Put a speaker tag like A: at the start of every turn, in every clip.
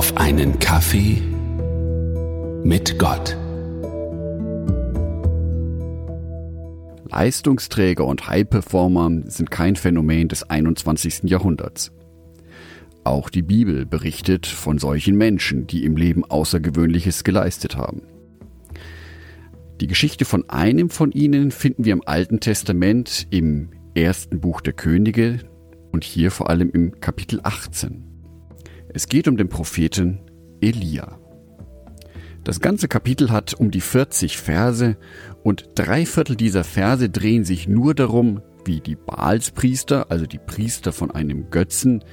A: auf einen Kaffee mit Gott.
B: Leistungsträger und High-Performer sind kein Phänomen des 21. Jahrhunderts. Auch die Bibel berichtet von solchen Menschen, die im Leben Außergewöhnliches geleistet haben. Die Geschichte von einem von ihnen finden wir im Alten Testament im ersten Buch der Könige und hier vor allem im Kapitel 18. Es geht um den Propheten Elia. Das ganze Kapitel hat um die 40 Verse und drei Viertel dieser Verse drehen sich nur darum, wie die Baalspriester, also die Priester von einem Götzen,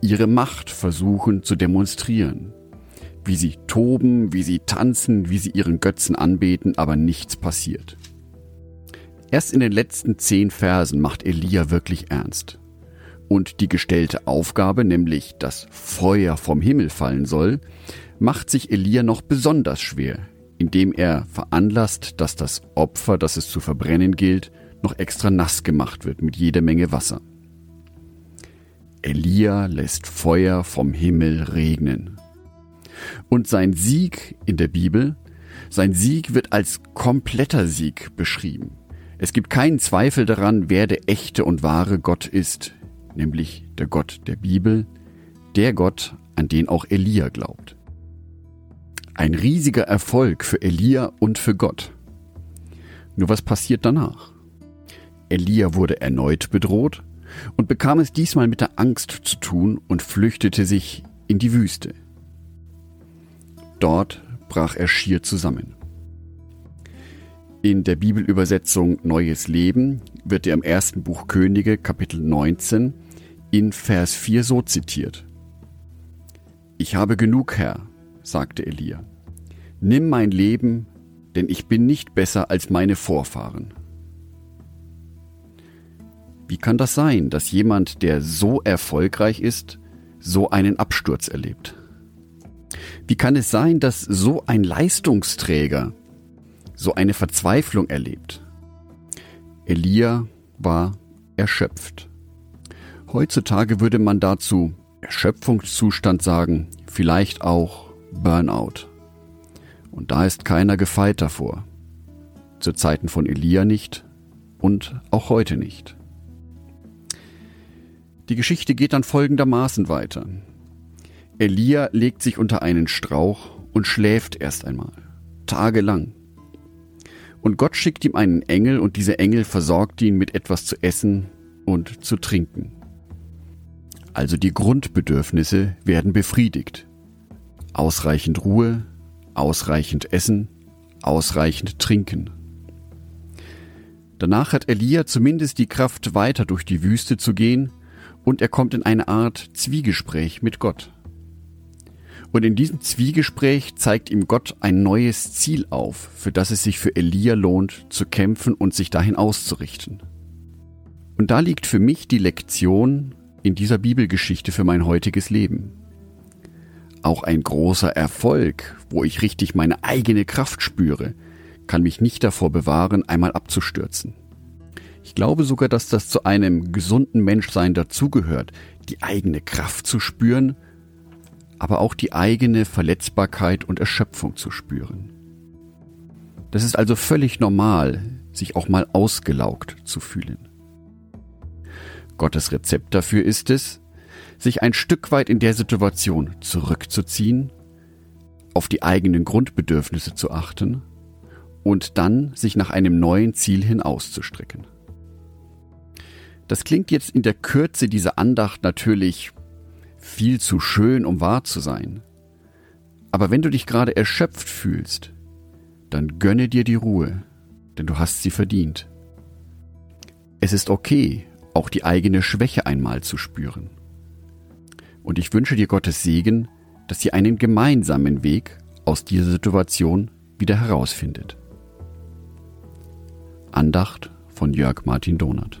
B: ihre Macht versuchen zu demonstrieren wie sie toben, wie sie tanzen, wie sie ihren Götzen anbeten, aber nichts passiert. Erst in den letzten zehn Versen macht Elia wirklich ernst. Und die gestellte Aufgabe, nämlich dass Feuer vom Himmel fallen soll, macht sich Elia noch besonders schwer, indem er veranlasst, dass das Opfer, das es zu verbrennen gilt, noch extra nass gemacht wird mit jeder Menge Wasser. Elia lässt Feuer vom Himmel regnen. Und sein Sieg in der Bibel, sein Sieg wird als kompletter Sieg beschrieben. Es gibt keinen Zweifel daran, wer der echte und wahre Gott ist, nämlich der Gott der Bibel, der Gott, an den auch Elia glaubt. Ein riesiger Erfolg für Elia und für Gott. Nur was passiert danach? Elia wurde erneut bedroht und bekam es diesmal mit der Angst zu tun und flüchtete sich in die Wüste. Dort brach er schier zusammen. In der Bibelübersetzung Neues Leben wird er im ersten Buch Könige Kapitel 19 in Vers 4 so zitiert. Ich habe genug, Herr, sagte Elia. Nimm mein Leben, denn ich bin nicht besser als meine Vorfahren. Wie kann das sein, dass jemand, der so erfolgreich ist, so einen Absturz erlebt? Wie kann es sein, dass so ein Leistungsträger so eine Verzweiflung erlebt? Elia war erschöpft. Heutzutage würde man dazu Erschöpfungszustand sagen, vielleicht auch Burnout. Und da ist keiner gefeit davor. Zu Zeiten von Elia nicht und auch heute nicht. Die Geschichte geht dann folgendermaßen weiter. Elia legt sich unter einen Strauch und schläft erst einmal, tagelang. Und Gott schickt ihm einen Engel und dieser Engel versorgt ihn mit etwas zu essen und zu trinken. Also die Grundbedürfnisse werden befriedigt. Ausreichend Ruhe, ausreichend Essen, ausreichend Trinken. Danach hat Elia zumindest die Kraft, weiter durch die Wüste zu gehen, und er kommt in eine Art Zwiegespräch mit Gott. Und in diesem Zwiegespräch zeigt ihm Gott ein neues Ziel auf, für das es sich für Elia lohnt, zu kämpfen und sich dahin auszurichten. Und da liegt für mich die Lektion in dieser Bibelgeschichte für mein heutiges Leben. Auch ein großer Erfolg, wo ich richtig meine eigene Kraft spüre, kann mich nicht davor bewahren, einmal abzustürzen. Ich glaube sogar, dass das zu einem gesunden Menschsein dazugehört, die eigene Kraft zu spüren aber auch die eigene Verletzbarkeit und Erschöpfung zu spüren. Das ist also völlig normal, sich auch mal ausgelaugt zu fühlen. Gottes Rezept dafür ist es, sich ein Stück weit in der Situation zurückzuziehen, auf die eigenen Grundbedürfnisse zu achten und dann sich nach einem neuen Ziel hin auszustrecken. Das klingt jetzt in der Kürze dieser Andacht natürlich viel zu schön, um wahr zu sein. Aber wenn du dich gerade erschöpft fühlst, dann gönne dir die Ruhe, denn du hast sie verdient. Es ist okay, auch die eigene Schwäche einmal zu spüren. Und ich wünsche dir Gottes Segen, dass ihr einen gemeinsamen Weg aus dieser Situation wieder herausfindet. Andacht von Jörg Martin Donath